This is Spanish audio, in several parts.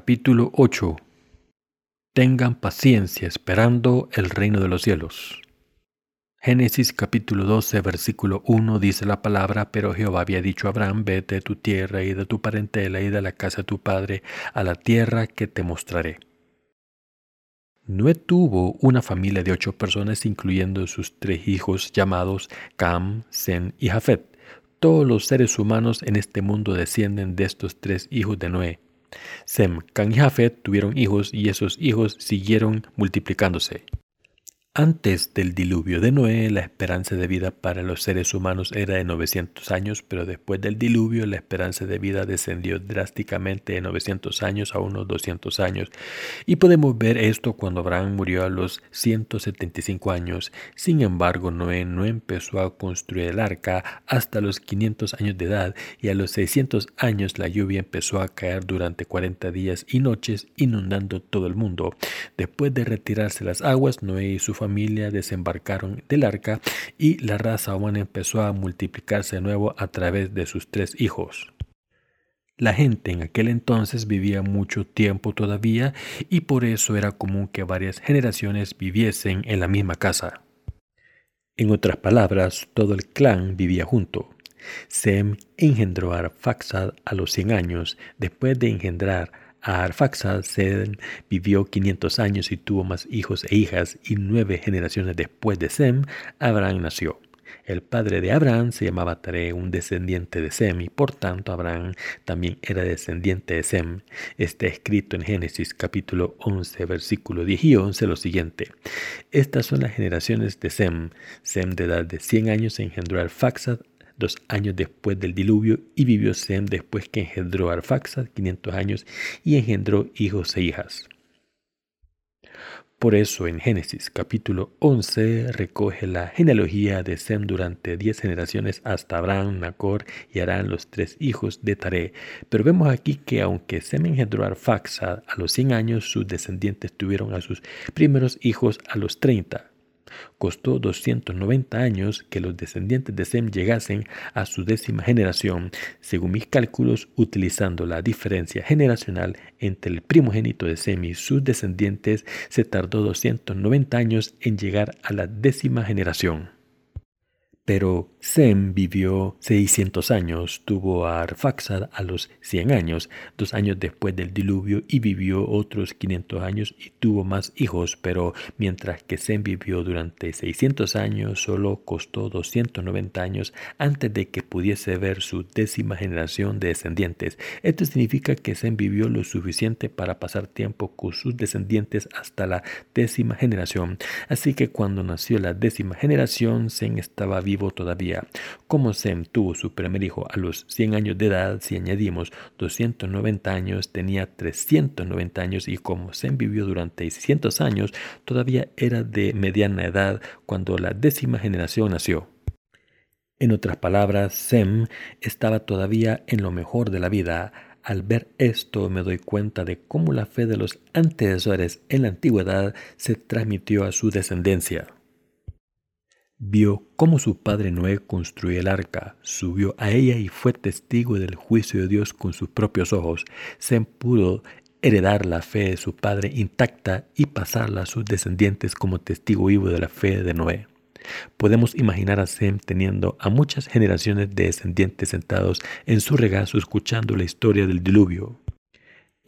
Capítulo 8 Tengan paciencia esperando el reino de los cielos. Génesis capítulo 12 versículo 1 dice la palabra, pero Jehová había dicho a Abraham, vete de tu tierra y de tu parentela y de la casa de tu padre a la tierra que te mostraré. Noé tuvo una familia de ocho personas, incluyendo sus tres hijos llamados Cam, Sem y Jafet. Todos los seres humanos en este mundo descienden de estos tres hijos de Noé. Sem, Cam y Jafet tuvieron hijos y esos hijos siguieron multiplicándose. Antes del diluvio de Noé, la esperanza de vida para los seres humanos era de 900 años, pero después del diluvio la esperanza de vida descendió drásticamente de 900 años a unos 200 años. Y podemos ver esto cuando Abraham murió a los 175 años. Sin embargo, Noé no empezó a construir el arca hasta los 500 años de edad y a los 600 años la lluvia empezó a caer durante 40 días y noches inundando todo el mundo. Después de retirarse las aguas, Noé y su familia desembarcaron del arca y la raza humana empezó a multiplicarse de nuevo a través de sus tres hijos. La gente en aquel entonces vivía mucho tiempo todavía y por eso era común que varias generaciones viviesen en la misma casa. En otras palabras, todo el clan vivía junto. Sem engendró a Arfaxad a los 100 años. Después de engendrar Arfaxad Sem vivió 500 años y tuvo más hijos e hijas, y nueve generaciones después de Sem, Abraham nació. El padre de Abraham se llamaba Tare, un descendiente de Sem, y por tanto Abraham también era descendiente de Sem. Está escrito en Génesis capítulo 11, versículo 10 y 11 lo siguiente. Estas son las generaciones de Sem. Sem de edad de 100 años engendró a Arfaxad, dos años después del diluvio, y vivió Sem después que engendró a Arfaxad 500 años y engendró hijos e hijas. Por eso en Génesis capítulo 11 recoge la genealogía de Sem durante diez generaciones hasta Abraham, Nacor y Arán, los tres hijos de Taré. Pero vemos aquí que aunque Sem engendró a Arfaxad a los 100 años, sus descendientes tuvieron a sus primeros hijos a los 30. Costó 290 años que los descendientes de Sem llegasen a su décima generación, según mis cálculos, utilizando la diferencia generacional entre el primogénito de Sem y sus descendientes, se tardó 290 años en llegar a la décima generación. Pero Sem vivió 600 años, tuvo a Arfaxad a los 100 años, dos años después del diluvio, y vivió otros 500 años y tuvo más hijos, pero mientras que Sem vivió durante 600 años, solo costó 290 años antes de que pudiese ver su décima generación de descendientes. Esto significa que Sem vivió lo suficiente para pasar tiempo con sus descendientes hasta la décima generación. Así que cuando nació la décima generación, Sem estaba vivo todavía. Como Sem tuvo su primer hijo a los 100 años de edad, si añadimos 290 años, tenía 390 años y como Sem vivió durante 600 años, todavía era de mediana edad cuando la décima generación nació. En otras palabras, Sem estaba todavía en lo mejor de la vida. Al ver esto me doy cuenta de cómo la fe de los antecesores en la antigüedad se transmitió a su descendencia. Vio cómo su padre Noé construyó el arca, subió a ella y fue testigo del juicio de Dios con sus propios ojos. Sem pudo heredar la fe de su padre intacta y pasarla a sus descendientes como testigo vivo de la fe de Noé. Podemos imaginar a Sem teniendo a muchas generaciones de descendientes sentados en su regazo escuchando la historia del diluvio.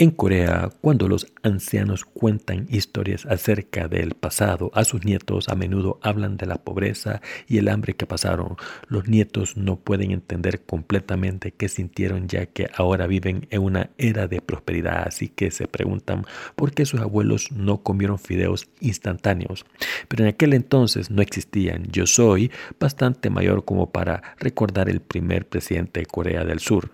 En Corea, cuando los ancianos cuentan historias acerca del pasado a sus nietos, a menudo hablan de la pobreza y el hambre que pasaron. Los nietos no pueden entender completamente qué sintieron ya que ahora viven en una era de prosperidad, así que se preguntan por qué sus abuelos no comieron fideos instantáneos. Pero en aquel entonces no existían. Yo soy bastante mayor como para recordar el primer presidente de Corea del Sur,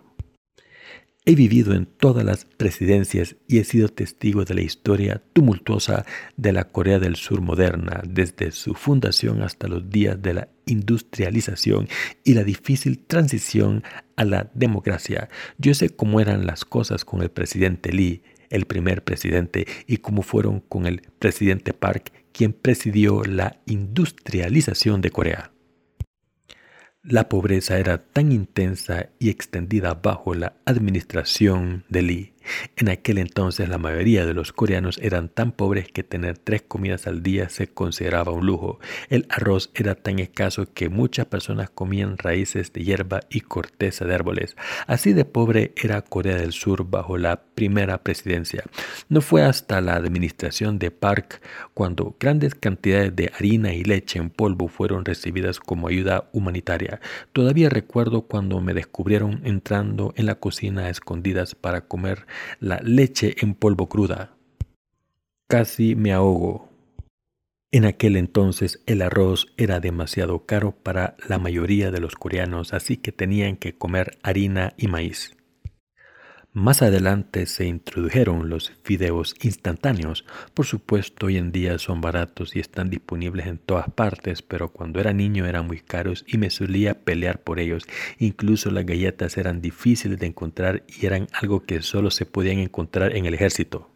He vivido en todas las presidencias y he sido testigo de la historia tumultuosa de la Corea del Sur moderna, desde su fundación hasta los días de la industrialización y la difícil transición a la democracia. Yo sé cómo eran las cosas con el presidente Lee, el primer presidente, y cómo fueron con el presidente Park, quien presidió la industrialización de Corea. La pobreza era tan intensa y extendida bajo la administración de Lee En aquel entonces la mayoría de los coreanos eran tan pobres que tener tres comidas al día se consideraba un lujo. El arroz era tan escaso que muchas personas comían raíces de hierba y corteza de árboles. Así de pobre era Corea del Sur bajo la primera presidencia. No fue hasta la administración de Park cuando grandes cantidades de harina y leche en polvo fueron recibidas como ayuda humanitaria. Todavía recuerdo cuando me descubrieron entrando en la cocina escondidas para comer la leche en polvo cruda. Casi me ahogo. En aquel entonces el arroz era demasiado caro para la mayoría de los coreanos, así que tenían que comer harina y maíz. Más adelante se introdujeron los fideos instantáneos. Por supuesto, hoy en día son baratos y están disponibles en todas partes, pero cuando era niño eran muy caros y me solía pelear por ellos. Incluso las galletas eran difíciles de encontrar y eran algo que solo se podían encontrar en el ejército.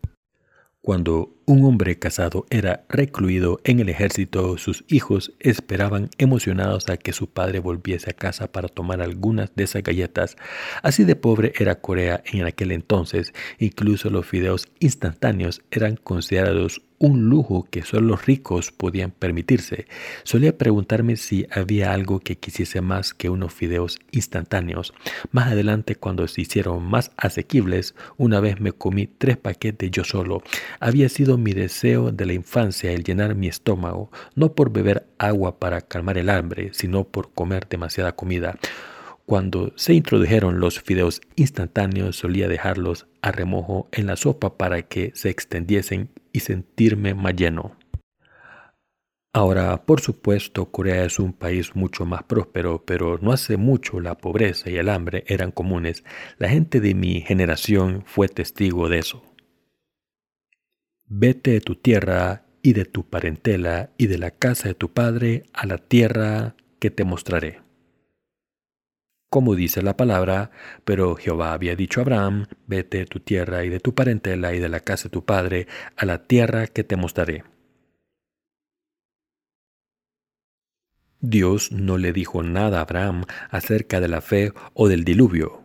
Cuando un hombre casado era recluido en el ejército, sus hijos esperaban emocionados a que su padre volviese a casa para tomar algunas de esas galletas. Así de pobre era Corea en aquel entonces, incluso los fideos instantáneos eran considerados un lujo que solo los ricos podían permitirse. Solía preguntarme si había algo que quisiese más que unos fideos instantáneos. Más adelante, cuando se hicieron más asequibles, una vez me comí tres paquetes yo solo. Había sido mi deseo de la infancia el llenar mi estómago, no por beber agua para calmar el hambre, sino por comer demasiada comida. Cuando se introdujeron los fideos instantáneos solía dejarlos a remojo en la sopa para que se extendiesen y sentirme más lleno. Ahora, por supuesto, Corea es un país mucho más próspero, pero no hace mucho la pobreza y el hambre eran comunes. La gente de mi generación fue testigo de eso. Vete de tu tierra y de tu parentela y de la casa de tu padre a la tierra que te mostraré como dice la palabra, pero Jehová había dicho a Abraham, vete de tu tierra y de tu parentela y de la casa de tu padre a la tierra que te mostraré. Dios no le dijo nada a Abraham acerca de la fe o del diluvio.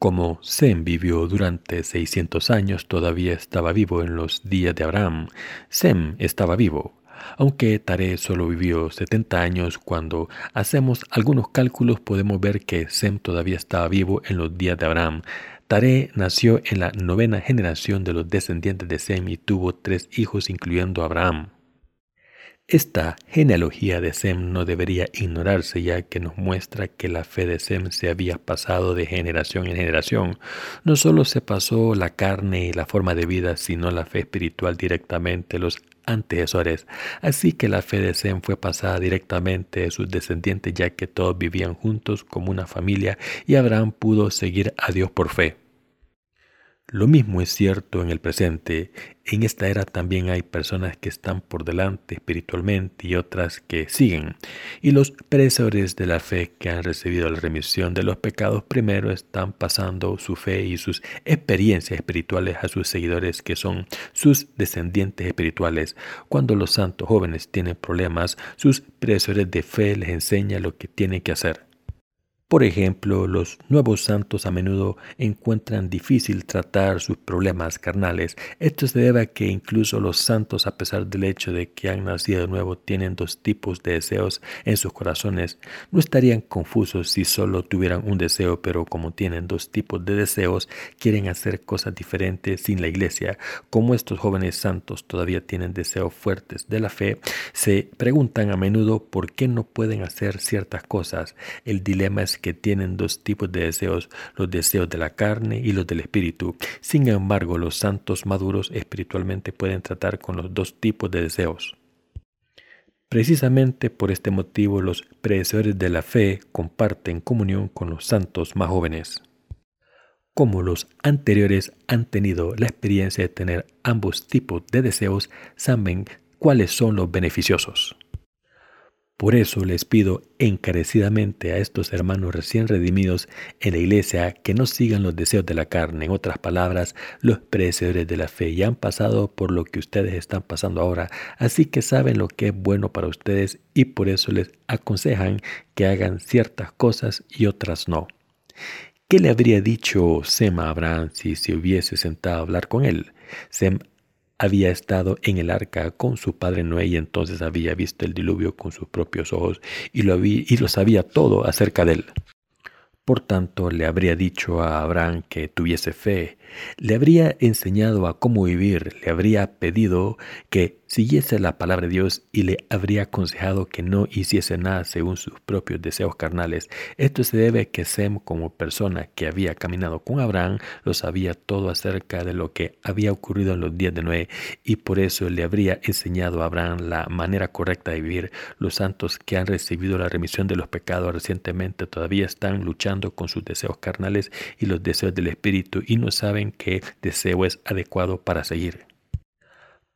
Como Sem vivió durante 600 años, todavía estaba vivo en los días de Abraham. Sem estaba vivo. Aunque Tare solo vivió 70 años, cuando hacemos algunos cálculos podemos ver que Sem todavía estaba vivo en los días de Abraham. Tare nació en la novena generación de los descendientes de Sem y tuvo tres hijos incluyendo a Abraham. Esta genealogía de Sem no debería ignorarse ya que nos muestra que la fe de Sem se había pasado de generación en generación. No solo se pasó la carne y la forma de vida, sino la fe espiritual directamente los antecesores. Así que la fe de Sem fue pasada directamente de sus descendientes ya que todos vivían juntos como una familia y Abraham pudo seguir a Dios por fe. Lo mismo es cierto en el presente. En esta era también hay personas que están por delante espiritualmente y otras que siguen. Y los predecesores de la fe que han recibido la remisión de los pecados primero están pasando su fe y sus experiencias espirituales a sus seguidores que son sus descendientes espirituales. Cuando los santos jóvenes tienen problemas, sus predecesores de fe les enseñan lo que tienen que hacer. Por ejemplo, los nuevos santos a menudo encuentran difícil tratar sus problemas carnales. Esto se debe a que incluso los santos, a pesar del hecho de que han nacido de nuevo, tienen dos tipos de deseos en sus corazones. No estarían confusos si solo tuvieran un deseo, pero como tienen dos tipos de deseos, quieren hacer cosas diferentes sin la iglesia. Como estos jóvenes santos todavía tienen deseos fuertes de la fe, se preguntan a menudo por qué no pueden hacer ciertas cosas. El dilema es que tienen dos tipos de deseos, los deseos de la carne y los del espíritu. Sin embargo, los santos maduros espiritualmente pueden tratar con los dos tipos de deseos. Precisamente por este motivo los predecesores de la fe comparten comunión con los santos más jóvenes. Como los anteriores han tenido la experiencia de tener ambos tipos de deseos, saben cuáles son los beneficiosos. Por eso les pido encarecidamente a estos hermanos recién redimidos en la iglesia que no sigan los deseos de la carne, en otras palabras, los predecesores de la fe ya han pasado por lo que ustedes están pasando ahora, así que saben lo que es bueno para ustedes y por eso les aconsejan que hagan ciertas cosas y otras no. ¿Qué le habría dicho Sem a Abraham si se hubiese sentado a hablar con él? Sem había estado en el arca con su padre Noé y entonces había visto el diluvio con sus propios ojos y lo, y lo sabía todo acerca de él. Por tanto, le habría dicho a Abraham que tuviese fe, le habría enseñado a cómo vivir, le habría pedido que siguiese la palabra de Dios y le habría aconsejado que no hiciese nada según sus propios deseos carnales. Esto se debe a que Sem, como persona que había caminado con Abraham, lo sabía todo acerca de lo que había ocurrido en los días de Noé y por eso le habría enseñado a Abraham la manera correcta de vivir. Los santos que han recibido la remisión de los pecados recientemente todavía están luchando con sus deseos carnales y los deseos del espíritu y no saben qué deseo es adecuado para seguir.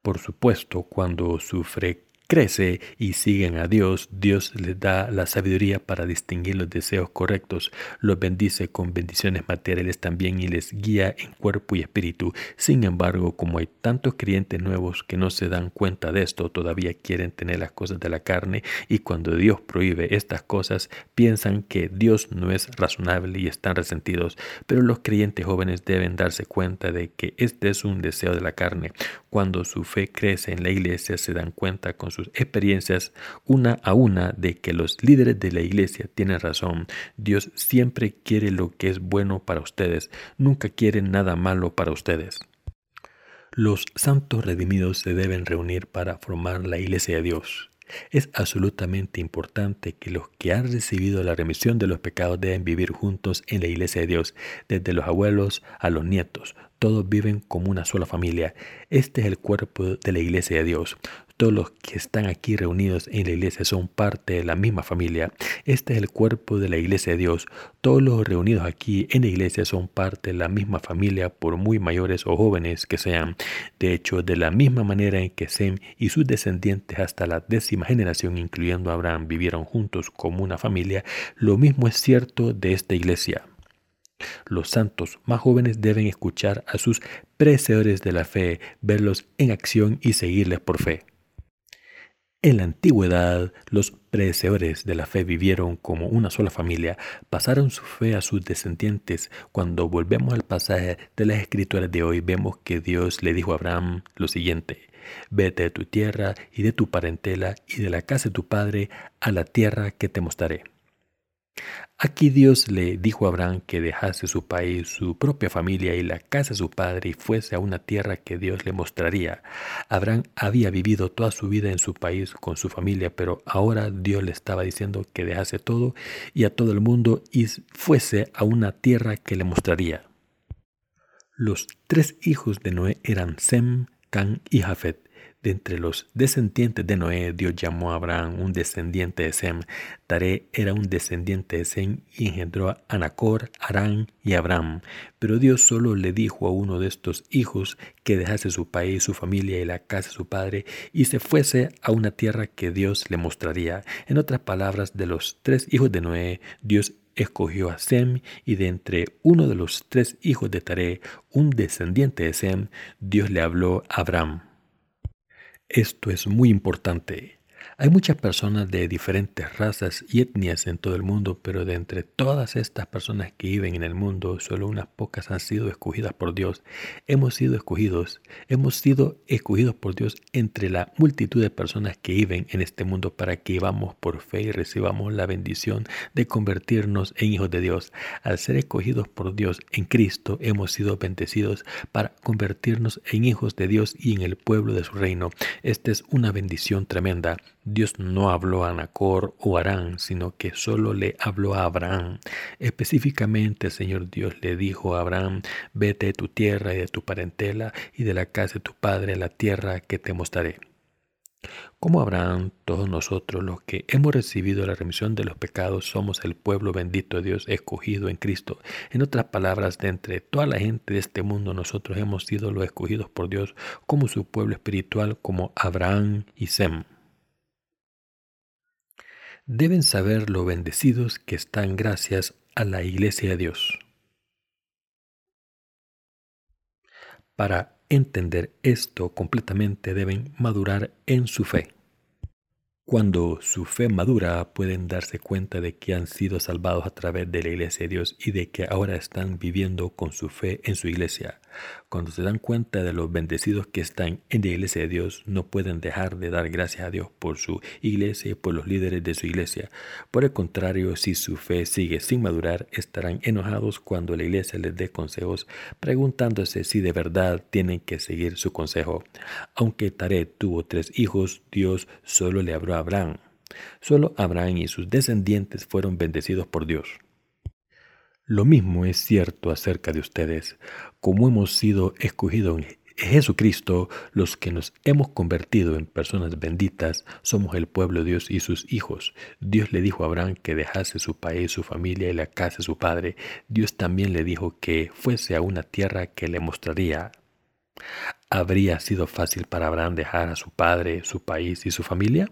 Por supuesto, cuando sufre crece y siguen a Dios, Dios les da la sabiduría para distinguir los deseos correctos, los bendice con bendiciones materiales también y les guía en cuerpo y espíritu. Sin embargo, como hay tantos creyentes nuevos que no se dan cuenta de esto, todavía quieren tener las cosas de la carne y cuando Dios prohíbe estas cosas, piensan que Dios no es razonable y están resentidos. Pero los creyentes jóvenes deben darse cuenta de que este es un deseo de la carne. Cuando su fe crece en la iglesia, se dan cuenta con sus experiencias una a una de que los líderes de la iglesia tienen razón. Dios siempre quiere lo que es bueno para ustedes, nunca quiere nada malo para ustedes. Los santos redimidos se deben reunir para formar la iglesia de Dios. Es absolutamente importante que los que han recibido la remisión de los pecados deben vivir juntos en la iglesia de Dios, desde los abuelos a los nietos. Todos viven como una sola familia. Este es el cuerpo de la iglesia de Dios. Todos los que están aquí reunidos en la iglesia son parte de la misma familia. Este es el cuerpo de la iglesia de Dios. Todos los reunidos aquí en la iglesia son parte de la misma familia, por muy mayores o jóvenes que sean. De hecho, de la misma manera en que Sem y sus descendientes hasta la décima generación, incluyendo Abraham, vivieron juntos como una familia, lo mismo es cierto de esta iglesia. Los santos más jóvenes deben escuchar a sus precedores de la fe, verlos en acción y seguirles por fe. En la antigüedad, los predecesores de la fe vivieron como una sola familia, pasaron su fe a sus descendientes. Cuando volvemos al pasaje de las escrituras de hoy, vemos que Dios le dijo a Abraham lo siguiente, vete de tu tierra y de tu parentela y de la casa de tu padre a la tierra que te mostraré. Aquí Dios le dijo a Abraham que dejase su país, su propia familia y la casa de su padre y fuese a una tierra que Dios le mostraría. Abraham había vivido toda su vida en su país con su familia, pero ahora Dios le estaba diciendo que dejase todo y a todo el mundo y fuese a una tierra que le mostraría. Los tres hijos de Noé eran Sem, Can y Jafet. De entre los descendientes de Noé, Dios llamó a Abraham un descendiente de Sem. Taré era un descendiente de Sem y engendró a Anacor, Arán y Abraham. Pero Dios solo le dijo a uno de estos hijos que dejase su país, su familia y la casa de su padre y se fuese a una tierra que Dios le mostraría. En otras palabras, de los tres hijos de Noé, Dios escogió a Sem y de entre uno de los tres hijos de Taré, un descendiente de Sem, Dios le habló a Abraham. Esto es muy importante. Hay muchas personas de diferentes razas y etnias en todo el mundo, pero de entre todas estas personas que viven en el mundo, solo unas pocas han sido escogidas por Dios. Hemos sido escogidos, hemos sido escogidos por Dios entre la multitud de personas que viven en este mundo para que vivamos por fe y recibamos la bendición de convertirnos en hijos de Dios. Al ser escogidos por Dios en Cristo, hemos sido bendecidos para convertirnos en hijos de Dios y en el pueblo de su reino. Esta es una bendición tremenda. Dios no habló a Nacor o Arán, sino que solo le habló a Abraham. Específicamente el Señor Dios le dijo a Abraham, vete de tu tierra y de tu parentela y de la casa de tu padre a la tierra que te mostraré. Como Abraham, todos nosotros los que hemos recibido la remisión de los pecados somos el pueblo bendito de Dios escogido en Cristo. En otras palabras, de entre toda la gente de este mundo, nosotros hemos sido los escogidos por Dios como su pueblo espiritual, como Abraham y Sem deben saber lo bendecidos que están gracias a la Iglesia de Dios. Para entender esto completamente deben madurar en su fe. Cuando su fe madura pueden darse cuenta de que han sido salvados a través de la iglesia de Dios y de que ahora están viviendo con su fe en su iglesia. Cuando se dan cuenta de los bendecidos que están en la iglesia de Dios, no pueden dejar de dar gracias a Dios por su iglesia y por los líderes de su iglesia. Por el contrario, si su fe sigue sin madurar, estarán enojados cuando la iglesia les dé consejos, preguntándose si de verdad tienen que seguir su consejo. Aunque Taré tuvo tres hijos, Dios solo le habló Abraham. Solo Abraham y sus descendientes fueron bendecidos por Dios. Lo mismo es cierto acerca de ustedes. Como hemos sido escogidos en Jesucristo, los que nos hemos convertido en personas benditas, somos el pueblo de Dios y sus hijos. Dios le dijo a Abraham que dejase su país, su familia y la casa de su padre. Dios también le dijo que fuese a una tierra que le mostraría. ¿Habría sido fácil para Abraham dejar a su padre, su país y su familia?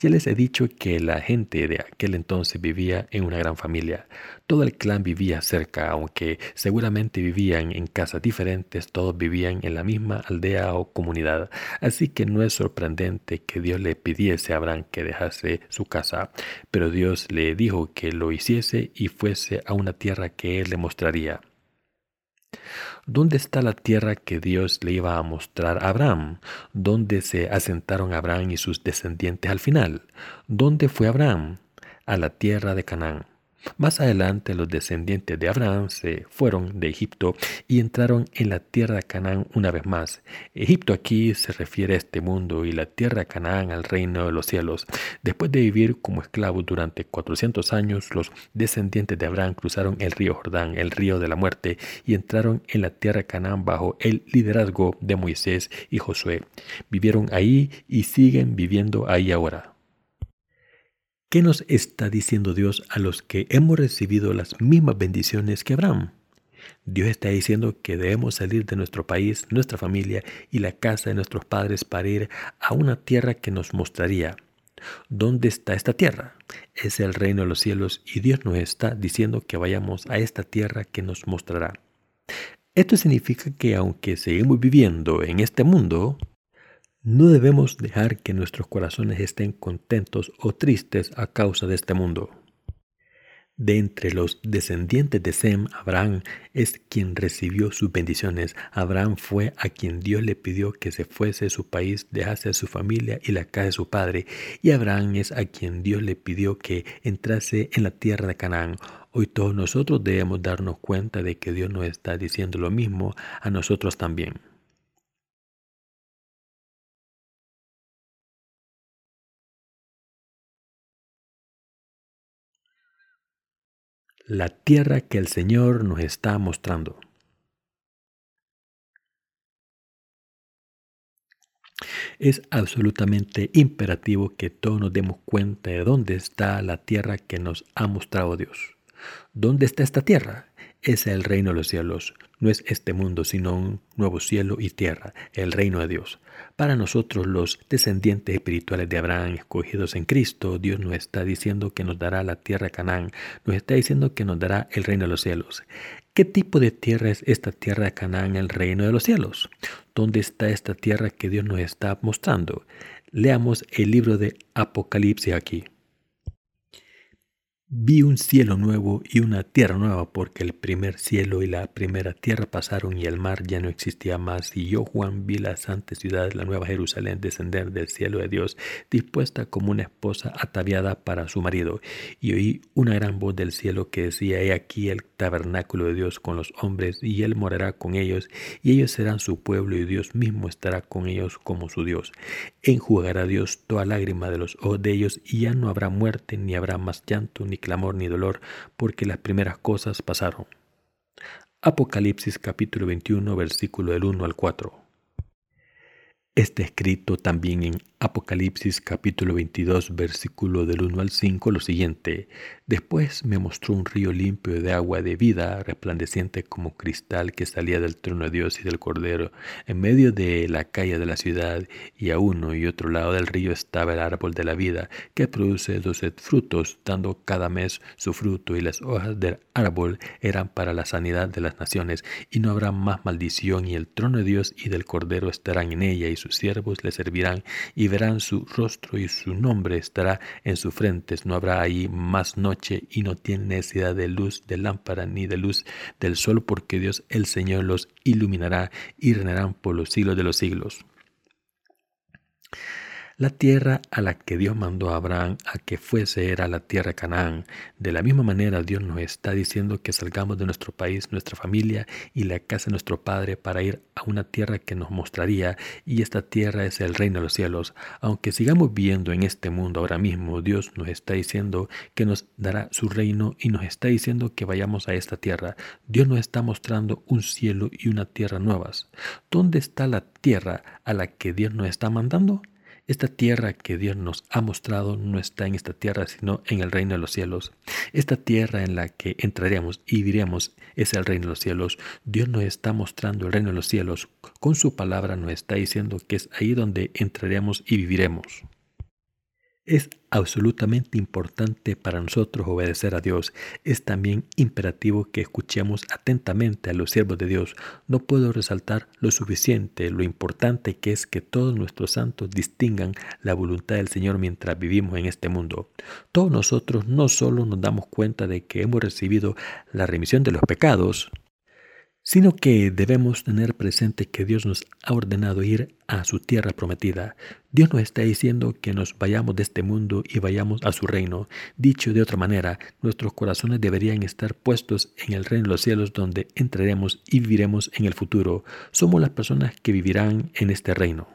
Ya les he dicho que la gente de aquel entonces vivía en una gran familia. Todo el clan vivía cerca, aunque seguramente vivían en casas diferentes, todos vivían en la misma aldea o comunidad. Así que no es sorprendente que Dios le pidiese a Abraham que dejase su casa, pero Dios le dijo que lo hiciese y fuese a una tierra que él le mostraría. ¿Dónde está la tierra que Dios le iba a mostrar a Abraham? ¿Dónde se asentaron Abraham y sus descendientes al final? ¿Dónde fue Abraham? A la tierra de Canaán. Más adelante los descendientes de Abraham se fueron de Egipto y entraron en la tierra de Canaán una vez más. Egipto aquí se refiere a este mundo y la tierra de Canaán al reino de los cielos. Después de vivir como esclavos durante 400 años, los descendientes de Abraham cruzaron el río Jordán, el río de la muerte, y entraron en la tierra Canaán bajo el liderazgo de Moisés y Josué. Vivieron ahí y siguen viviendo ahí ahora. ¿Qué nos está diciendo Dios a los que hemos recibido las mismas bendiciones que Abraham? Dios está diciendo que debemos salir de nuestro país, nuestra familia y la casa de nuestros padres para ir a una tierra que nos mostraría. ¿Dónde está esta tierra? Es el reino de los cielos y Dios nos está diciendo que vayamos a esta tierra que nos mostrará. Esto significa que aunque seguimos viviendo en este mundo, no debemos dejar que nuestros corazones estén contentos o tristes a causa de este mundo. De entre los descendientes de Sem, Abraham es quien recibió sus bendiciones. Abraham fue a quien Dios le pidió que se fuese de su país, dejase a su familia y la casa de su padre. Y Abraham es a quien Dios le pidió que entrase en la tierra de Canaán. Hoy todos nosotros debemos darnos cuenta de que Dios nos está diciendo lo mismo a nosotros también. La tierra que el Señor nos está mostrando. Es absolutamente imperativo que todos nos demos cuenta de dónde está la tierra que nos ha mostrado Dios. ¿Dónde está esta tierra? Es el reino de los cielos. No es este mundo, sino un nuevo cielo y tierra, el reino de Dios. Para nosotros los descendientes espirituales de Abraham, escogidos en Cristo, Dios nos está diciendo que nos dará la tierra Canaán, nos está diciendo que nos dará el reino de los cielos. ¿Qué tipo de tierra es esta tierra de Canaán, el reino de los cielos? ¿Dónde está esta tierra que Dios nos está mostrando? Leamos el libro de Apocalipsis aquí. Vi un cielo nuevo y una tierra nueva, porque el primer cielo y la primera tierra pasaron y el mar ya no existía más. Y yo, Juan, vi la santa ciudad, la nueva Jerusalén, descender del cielo de Dios, dispuesta como una esposa ataviada para su marido. Y oí una gran voz del cielo que decía, He aquí el tabernáculo de Dios con los hombres, y Él morará con ellos, y ellos serán su pueblo, y Dios mismo estará con ellos como su Dios. Enjugará Dios toda lágrima de los ojos de ellos, y ya no habrá muerte, ni habrá más llanto, ni clamor ni dolor, porque las primeras cosas pasaron. Apocalipsis capítulo 21 versículo del 1 al 4. Está escrito también en Apocalipsis capítulo 22 versículo del 1 al 5 lo siguiente. Después me mostró un río limpio de agua de vida, resplandeciente como cristal que salía del trono de Dios y del Cordero. En medio de la calle de la ciudad y a uno y otro lado del río estaba el árbol de la vida, que produce doce frutos, dando cada mes su fruto, y las hojas del árbol eran para la sanidad de las naciones, y no habrá más maldición, y el trono de Dios y del Cordero estarán en ella, y sus siervos le servirán y verán su rostro y su nombre estará en sus frentes. No habrá ahí más noche y no tiene necesidad de luz de lámpara ni de luz del sol porque Dios el Señor los iluminará y reinarán por los siglos de los siglos. La tierra a la que Dios mandó a Abraham a que fuese era la tierra Canaán. De la misma manera Dios nos está diciendo que salgamos de nuestro país, nuestra familia y la casa de nuestro Padre para ir a una tierra que nos mostraría y esta tierra es el reino de los cielos. Aunque sigamos viviendo en este mundo ahora mismo, Dios nos está diciendo que nos dará su reino y nos está diciendo que vayamos a esta tierra. Dios nos está mostrando un cielo y una tierra nuevas. ¿Dónde está la tierra a la que Dios nos está mandando? Esta tierra que Dios nos ha mostrado no está en esta tierra, sino en el reino de los cielos. Esta tierra en la que entraremos y viviremos es el reino de los cielos. Dios nos está mostrando el reino de los cielos. Con su palabra nos está diciendo que es ahí donde entraremos y viviremos. Es absolutamente importante para nosotros obedecer a Dios. Es también imperativo que escuchemos atentamente a los siervos de Dios. No puedo resaltar lo suficiente, lo importante que es que todos nuestros santos distingan la voluntad del Señor mientras vivimos en este mundo. Todos nosotros no solo nos damos cuenta de que hemos recibido la remisión de los pecados, sino que debemos tener presente que Dios nos ha ordenado ir a su tierra prometida. Dios nos está diciendo que nos vayamos de este mundo y vayamos a su reino. Dicho de otra manera, nuestros corazones deberían estar puestos en el reino de los cielos donde entraremos y viviremos en el futuro. Somos las personas que vivirán en este reino.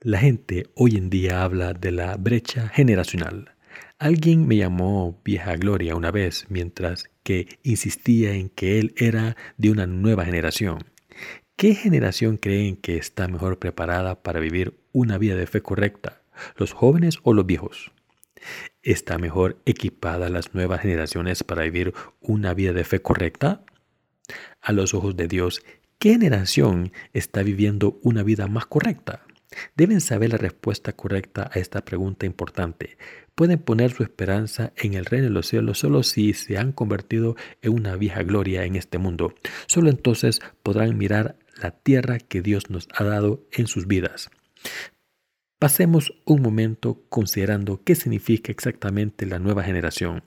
La gente hoy en día habla de la brecha generacional. Alguien me llamó vieja gloria una vez mientras que insistía en que él era de una nueva generación. ¿Qué generación creen que está mejor preparada para vivir una vida de fe correcta? ¿Los jóvenes o los viejos? ¿Está mejor equipada las nuevas generaciones para vivir una vida de fe correcta? A los ojos de Dios, ¿qué generación está viviendo una vida más correcta? Deben saber la respuesta correcta a esta pregunta importante. Pueden poner su esperanza en el reino de los cielos solo si se han convertido en una vieja gloria en este mundo. Solo entonces podrán mirar la tierra que Dios nos ha dado en sus vidas. Pasemos un momento considerando qué significa exactamente la nueva generación.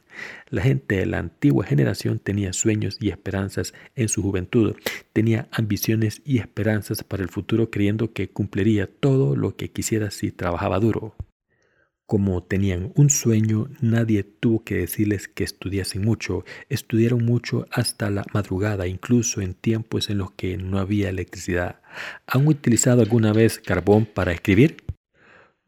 La gente de la antigua generación tenía sueños y esperanzas en su juventud, tenía ambiciones y esperanzas para el futuro creyendo que cumpliría todo lo que quisiera si trabajaba duro. Como tenían un sueño, nadie tuvo que decirles que estudiasen mucho. Estudiaron mucho hasta la madrugada, incluso en tiempos en los que no había electricidad. ¿Han utilizado alguna vez carbón para escribir?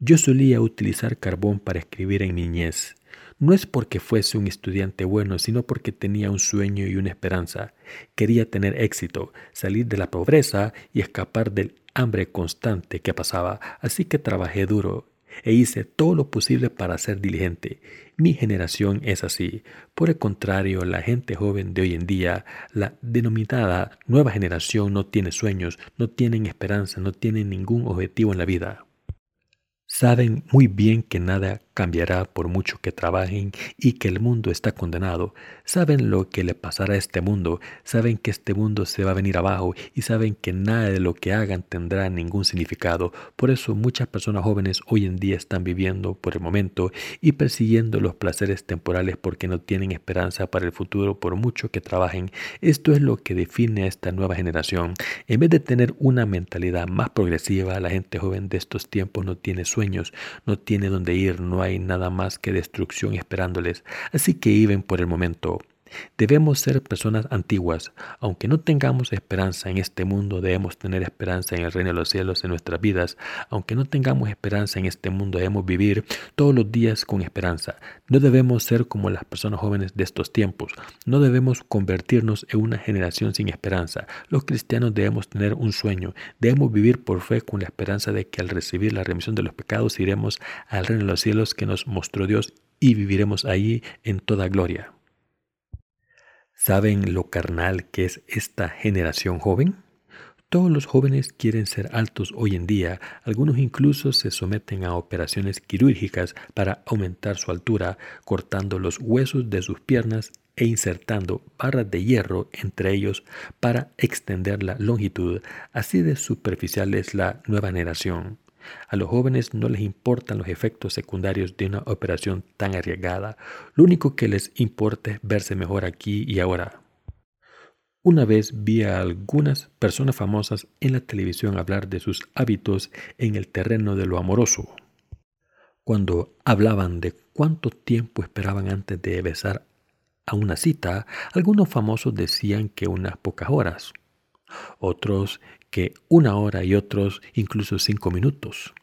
Yo solía utilizar carbón para escribir en niñez. No es porque fuese un estudiante bueno, sino porque tenía un sueño y una esperanza. Quería tener éxito, salir de la pobreza y escapar del hambre constante que pasaba, así que trabajé duro e hice todo lo posible para ser diligente. Mi generación es así. Por el contrario, la gente joven de hoy en día, la denominada nueva generación, no tiene sueños, no tienen esperanza, no tienen ningún objetivo en la vida. Saben muy bien que nada cambiará por mucho que trabajen y que el mundo está condenado. Saben lo que le pasará a este mundo, saben que este mundo se va a venir abajo y saben que nada de lo que hagan tendrá ningún significado. Por eso muchas personas jóvenes hoy en día están viviendo por el momento y persiguiendo los placeres temporales porque no tienen esperanza para el futuro por mucho que trabajen. Esto es lo que define a esta nueva generación. En vez de tener una mentalidad más progresiva, la gente joven de estos tiempos no tiene sueños no tiene dónde ir, no hay nada más que destrucción esperándoles, así que viven por el momento. Debemos ser personas antiguas. Aunque no tengamos esperanza en este mundo, debemos tener esperanza en el reino de los cielos en nuestras vidas. Aunque no tengamos esperanza en este mundo, debemos vivir todos los días con esperanza. No debemos ser como las personas jóvenes de estos tiempos. No debemos convertirnos en una generación sin esperanza. Los cristianos debemos tener un sueño. Debemos vivir por fe con la esperanza de que al recibir la remisión de los pecados iremos al reino de los cielos que nos mostró Dios y viviremos allí en toda gloria. ¿Saben lo carnal que es esta generación joven? Todos los jóvenes quieren ser altos hoy en día, algunos incluso se someten a operaciones quirúrgicas para aumentar su altura, cortando los huesos de sus piernas e insertando barras de hierro entre ellos para extender la longitud. Así de superficial es la nueva generación. A los jóvenes no les importan los efectos secundarios de una operación tan arriesgada. Lo único que les importa es verse mejor aquí y ahora. Una vez vi a algunas personas famosas en la televisión hablar de sus hábitos en el terreno de lo amoroso. Cuando hablaban de cuánto tiempo esperaban antes de besar a una cita, algunos famosos decían que unas pocas horas, otros que una hora y otros incluso cinco minutos.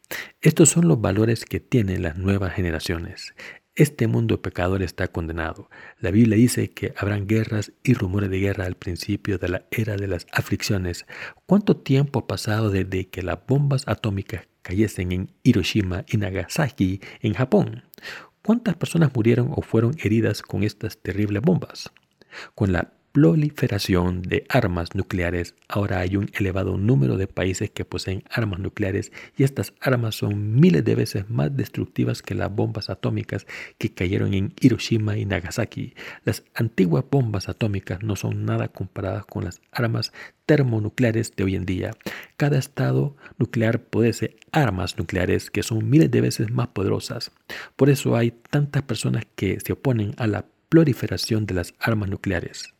Estos son los valores que tienen las nuevas generaciones. Este mundo pecador está condenado. La Biblia dice que habrán guerras y rumores de guerra al principio de la era de las aflicciones. ¿Cuánto tiempo ha pasado desde que las bombas atómicas cayesen en Hiroshima y Nagasaki, en Japón? ¿Cuántas personas murieron o fueron heridas con estas terribles bombas? Con la proliferación de armas nucleares, ahora hay un elevado número de países que poseen armas nucleares y estas armas son miles de veces más destructivas que las bombas atómicas que cayeron en Hiroshima y Nagasaki. Las antiguas bombas atómicas no son nada comparadas con las armas termonucleares de hoy en día. Cada estado nuclear posee armas nucleares que son miles de veces más poderosas. Por eso hay tantas personas que se oponen a la proliferación de las armas nucleares.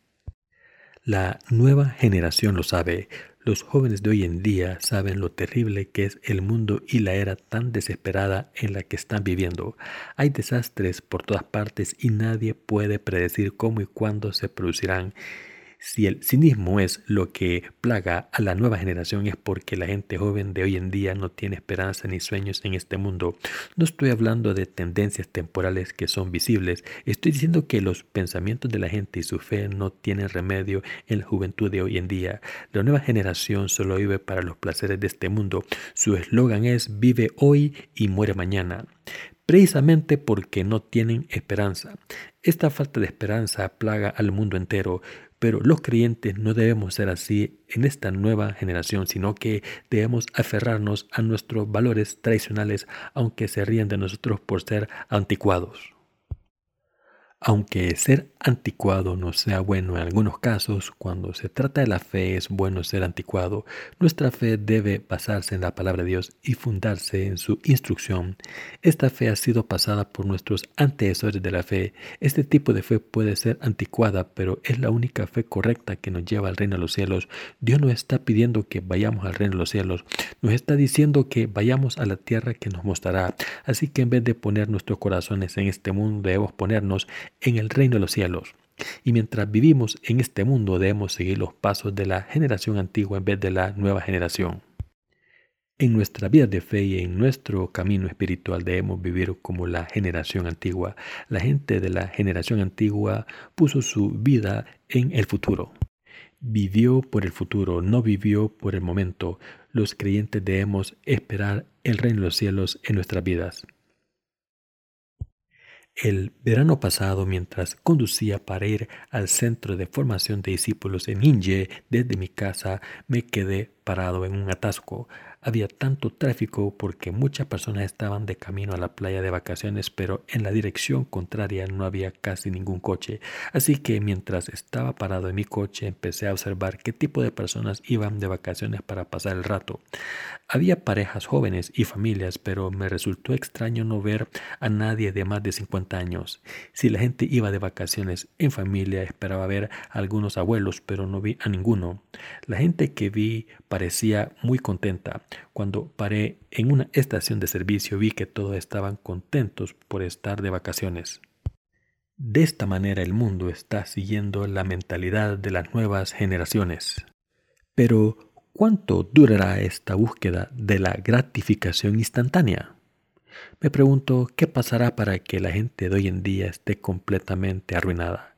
La nueva generación lo sabe. Los jóvenes de hoy en día saben lo terrible que es el mundo y la era tan desesperada en la que están viviendo. Hay desastres por todas partes y nadie puede predecir cómo y cuándo se producirán. Si el cinismo es lo que plaga a la nueva generación es porque la gente joven de hoy en día no tiene esperanza ni sueños en este mundo. No estoy hablando de tendencias temporales que son visibles, estoy diciendo que los pensamientos de la gente y su fe no tienen remedio en la juventud de hoy en día. La nueva generación solo vive para los placeres de este mundo. Su eslogan es vive hoy y muere mañana precisamente porque no tienen esperanza. Esta falta de esperanza plaga al mundo entero. Pero los creyentes no debemos ser así en esta nueva generación, sino que debemos aferrarnos a nuestros valores tradicionales, aunque se rían de nosotros por ser anticuados. Aunque ser anticuado no sea bueno en algunos casos, cuando se trata de la fe es bueno ser anticuado. Nuestra fe debe basarse en la palabra de Dios y fundarse en su instrucción. Esta fe ha sido pasada por nuestros antecesores de la fe. Este tipo de fe puede ser anticuada, pero es la única fe correcta que nos lleva al reino de los cielos. Dios no está pidiendo que vayamos al reino de los cielos, nos está diciendo que vayamos a la tierra que nos mostrará. Así que en vez de poner nuestros corazones en este mundo, debemos ponernos en el reino de los cielos. Y mientras vivimos en este mundo debemos seguir los pasos de la generación antigua en vez de la nueva generación. En nuestra vida de fe y en nuestro camino espiritual debemos vivir como la generación antigua. La gente de la generación antigua puso su vida en el futuro. Vivió por el futuro, no vivió por el momento. Los creyentes debemos esperar el reino de los cielos en nuestras vidas. El verano pasado, mientras conducía para ir al centro de formación de discípulos en Inge, desde mi casa me quedé parado en un atasco. Había tanto tráfico porque muchas personas estaban de camino a la playa de vacaciones, pero en la dirección contraria no había casi ningún coche. Así que mientras estaba parado en mi coche empecé a observar qué tipo de personas iban de vacaciones para pasar el rato. Había parejas jóvenes y familias, pero me resultó extraño no ver a nadie de más de 50 años. Si la gente iba de vacaciones en familia, esperaba ver a algunos abuelos, pero no vi a ninguno. La gente que vi parecía muy contenta. Cuando paré en una estación de servicio vi que todos estaban contentos por estar de vacaciones. De esta manera el mundo está siguiendo la mentalidad de las nuevas generaciones. Pero, ¿cuánto durará esta búsqueda de la gratificación instantánea? Me pregunto qué pasará para que la gente de hoy en día esté completamente arruinada.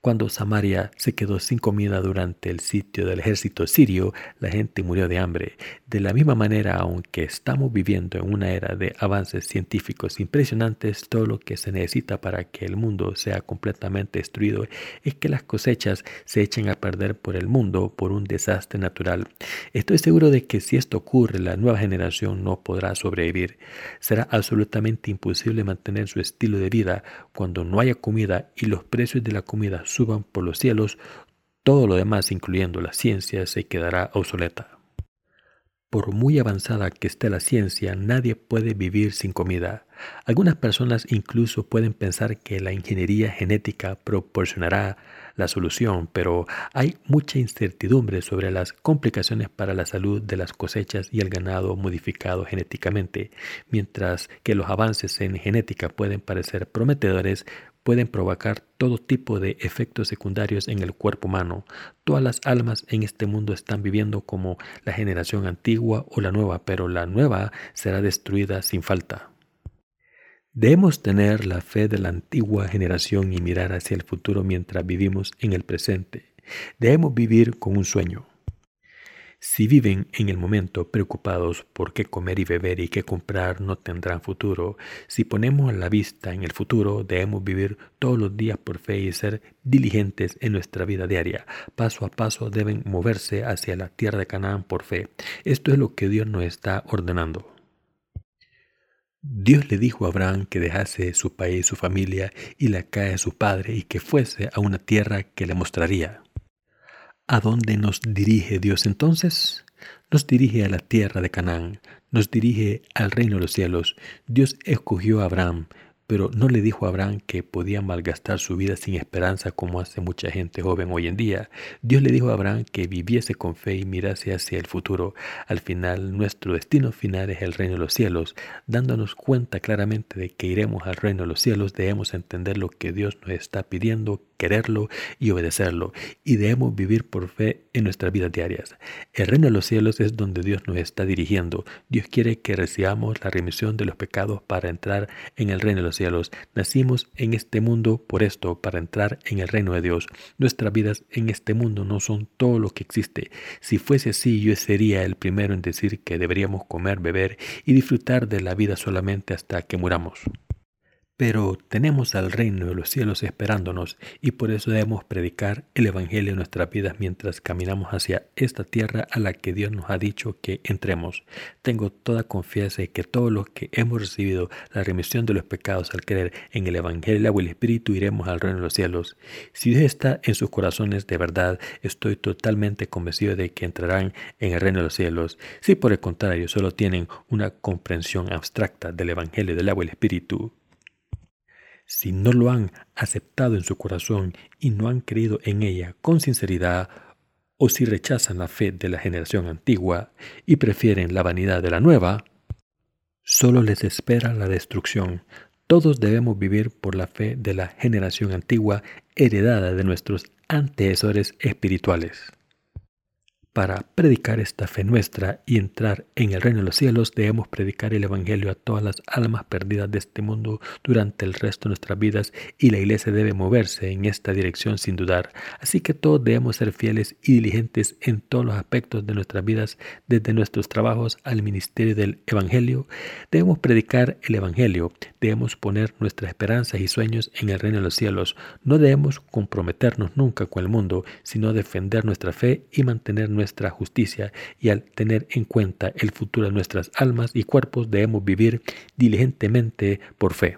Cuando Samaria se quedó sin comida durante el sitio del ejército sirio, la gente murió de hambre. De la misma manera, aunque estamos viviendo en una era de avances científicos impresionantes, todo lo que se necesita para que el mundo sea completamente destruido es que las cosechas se echen a perder por el mundo por un desastre natural. Estoy seguro de que si esto ocurre, la nueva generación no podrá sobrevivir. Será absolutamente imposible mantener su estilo de vida cuando no haya comida y los precios de la comida suban por los cielos, todo lo demás, incluyendo la ciencia, se quedará obsoleta. Por muy avanzada que esté la ciencia, nadie puede vivir sin comida. Algunas personas incluso pueden pensar que la ingeniería genética proporcionará la solución, pero hay mucha incertidumbre sobre las complicaciones para la salud de las cosechas y el ganado modificado genéticamente. Mientras que los avances en genética pueden parecer prometedores, pueden provocar todo tipo de efectos secundarios en el cuerpo humano. Todas las almas en este mundo están viviendo como la generación antigua o la nueva, pero la nueva será destruida sin falta. Debemos tener la fe de la antigua generación y mirar hacia el futuro mientras vivimos en el presente. Debemos vivir con un sueño. Si viven en el momento preocupados por qué comer y beber y qué comprar, no tendrán futuro. Si ponemos la vista en el futuro, debemos vivir todos los días por fe y ser diligentes en nuestra vida diaria. Paso a paso deben moverse hacia la tierra de Canaán por fe. Esto es lo que Dios nos está ordenando. Dios le dijo a Abraham que dejase su país, su familia y la casa de su padre y que fuese a una tierra que le mostraría. ¿A dónde nos dirige Dios entonces? Nos dirige a la tierra de Canaán, nos dirige al reino de los cielos. Dios escogió a Abraham, pero no le dijo a Abraham que podía malgastar su vida sin esperanza como hace mucha gente joven hoy en día. Dios le dijo a Abraham que viviese con fe y mirase hacia el futuro. Al final, nuestro destino final es el reino de los cielos. Dándonos cuenta claramente de que iremos al reino de los cielos, debemos entender lo que Dios nos está pidiendo, quererlo y obedecerlo. Y debemos vivir por fe en nuestras vidas diarias. El reino de los cielos es donde Dios nos está dirigiendo. Dios quiere que recibamos la remisión de los pecados para entrar en el reino de los cielos. Nacimos en este mundo por esto, para entrar en el reino de Dios. Nuestras vidas en este mundo no son todo lo que existe. Si fuese así, yo sería el primero en decir que deberíamos comer, beber y disfrutar de la vida solamente hasta que muramos. Pero tenemos al reino de los cielos esperándonos y por eso debemos predicar el Evangelio en nuestras vidas mientras caminamos hacia esta tierra a la que Dios nos ha dicho que entremos. Tengo toda confianza en que todos los que hemos recibido la remisión de los pecados al creer en el Evangelio y el Espíritu iremos al reino de los cielos. Si Dios está en sus corazones de verdad, estoy totalmente convencido de que entrarán en el reino de los cielos. Si por el contrario solo tienen una comprensión abstracta del Evangelio del agua y el Espíritu, si no lo han aceptado en su corazón y no han creído en ella con sinceridad, o si rechazan la fe de la generación antigua y prefieren la vanidad de la nueva, solo les espera la destrucción. Todos debemos vivir por la fe de la generación antigua heredada de nuestros antecesores espirituales. Para predicar esta fe nuestra y entrar en el reino de los cielos, debemos predicar el Evangelio a todas las almas perdidas de este mundo durante el resto de nuestras vidas y la iglesia debe moverse en esta dirección sin dudar. Así que todos debemos ser fieles y diligentes en todos los aspectos de nuestras vidas, desde nuestros trabajos al ministerio del Evangelio. Debemos predicar el Evangelio, debemos poner nuestras esperanzas y sueños en el reino de los cielos. No debemos comprometernos nunca con el mundo, sino defender nuestra fe y mantener nuestra justicia y al tener en cuenta el futuro de nuestras almas y cuerpos debemos vivir diligentemente por fe.